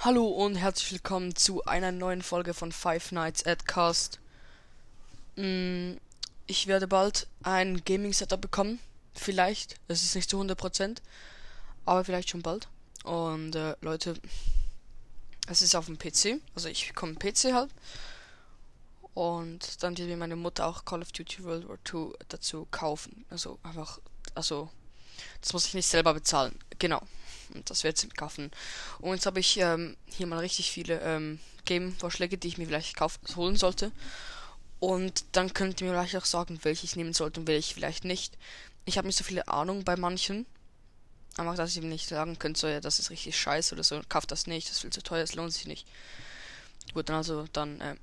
Hallo und herzlich willkommen zu einer neuen Folge von Five Nights at Cast. Mm, Ich werde bald ein Gaming Setup bekommen. Vielleicht. Es ist nicht zu 100%. Aber vielleicht schon bald. Und äh, Leute, es ist auf dem PC. Also ich bekomme einen PC halt. Und dann wird mir meine Mutter auch Call of Duty World War 2 dazu kaufen. Also einfach, also das muss ich nicht selber bezahlen. Genau. Und das wird kaufen. Und jetzt habe ich ähm, hier mal richtig viele ähm, Game-Vorschläge, die ich mir vielleicht kauf holen sollte. Und dann könnt ihr mir vielleicht auch sagen, welche ich nehmen sollte und welche vielleicht nicht. Ich habe nicht so viele Ahnung bei manchen. Einfach, dass ich ihm nicht sagen könnte, so, ja, das ist richtig scheiße oder so. Kauft das nicht, das ist viel zu teuer, das lohnt sich nicht. Gut, dann also, dann äh,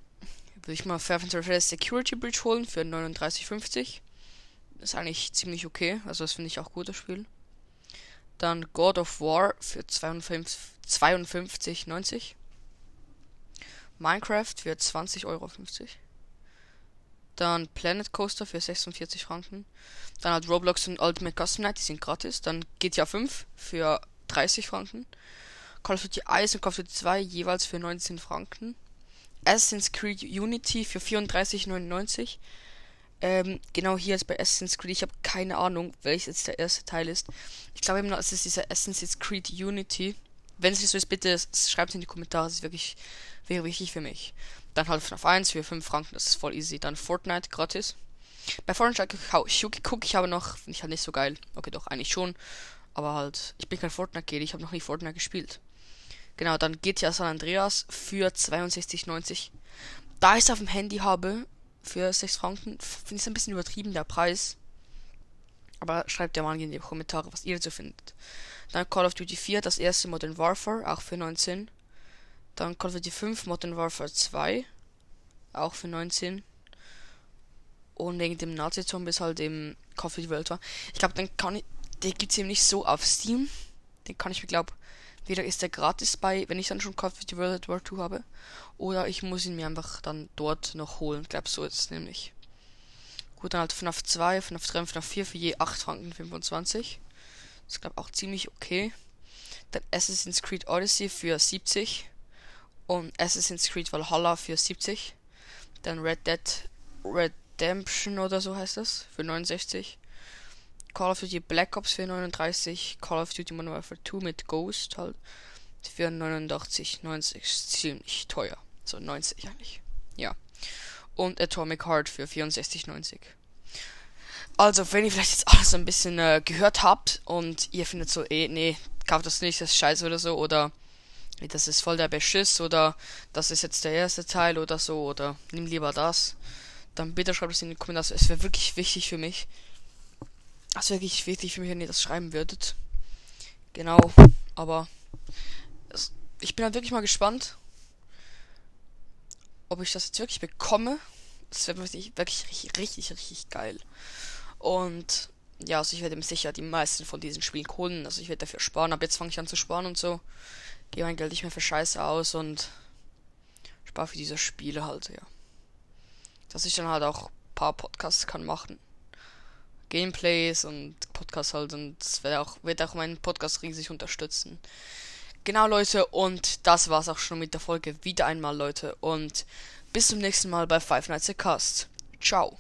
würde ich mal Fair Security Bridge holen für 39,50. Ist eigentlich ziemlich okay. Also, das finde ich auch gut, das Spiel. Dann God of War für 52,90. Minecraft für 20,50 Euro. Dann Planet Coaster für 46 Franken. Dann halt Roblox und Ultimate Custom Night, die sind gratis. Dann GTA 5 für 30 Franken. Call of Duty Ice und Call of Duty 2 jeweils für 19 Franken. Assassin's Creed Unity für 34,99. Ähm, genau hier ist bei Assassin's Creed. Ich habe keine Ahnung, welches jetzt der erste Teil ist. Ich glaube eben noch, es ist dieser Assassin's Creed Unity. Wenn es nicht so ist, bitte schreibt es in die Kommentare. Das ist wirklich, wäre wichtig für mich. Dann halt FNAF 1 für 5 Franken. Das ist voll easy. Dann Fortnite gratis. Bei Fortnite gucke ich aber noch. Finde ich halt nicht so geil. Okay, doch, eigentlich schon. Aber halt, ich bin kein Fortnite-Kid. Ich habe noch nie Fortnite gespielt. Genau, dann GTA San Andreas für 62,90. Da ich es auf dem Handy habe, für 6 Franken. Finde ich ein bisschen übertrieben, der Preis. Aber schreibt ja mal in die Kommentare, was ihr dazu findet. Dann Call of Duty 4, das erste Modern Warfare, auch für 19. Dann Call of Duty 5, Modern Warfare 2, auch für 19. Und wegen dem Nazi-Zombies halt im Call of Duty World War. Ich glaube, dann kann ich, der gibt's eben nicht so auf Steam. Den kann ich mir, glaube Weder ist der gratis bei, wenn ich dann schon Call of Duty World War 2 habe, oder ich muss ihn mir einfach dann dort noch holen. Ich glaube, so ist es nämlich. Gut, dann halt FNAF 2, FNAF 3 und FNAF 4 für je 8 Franken 25. Das ist, glaube auch ziemlich okay. Dann Assassin's Creed Odyssey für 70. Und Assassin's Creed Valhalla für 70. Dann Red Dead Redemption oder so heißt das. Für 69. Call of Duty Black Ops für 39, Call of Duty Modern Warfare 2 mit Ghost halt für 89, 90, ziemlich teuer. So 90 eigentlich. Ja. Und Atomic Heart für 64,90. Also, wenn ihr vielleicht jetzt alles ein bisschen äh, gehört habt und ihr findet so, eh, nee, kauft das nicht, das ist scheiße oder so, oder das ist voll der Beschiss, oder das ist jetzt der erste Teil oder so, oder nimm lieber das, dann bitte schreibt es in die Kommentare. Es wäre wirklich wichtig für mich, das ist wirklich wichtig für mich, wenn ihr das schreiben würdet. Genau. Aber es, ich bin halt wirklich mal gespannt, ob ich das jetzt wirklich bekomme. Das wäre wirklich, wirklich richtig, richtig, richtig geil. Und ja, also ich werde mir sicher die meisten von diesen Spielen holen. Also ich werde dafür sparen. Aber jetzt fange ich an zu sparen und so. Gehe mein Geld nicht mehr für Scheiße aus und spare für diese Spiele halt, ja. Dass ich dann halt auch ein paar Podcasts kann machen. Gameplays und Podcast halt und es wird auch, wird auch meinen Podcast riesig unterstützen. Genau Leute und das war's auch schon mit der Folge wieder einmal Leute und bis zum nächsten Mal bei Five Nights a Cast. Ciao.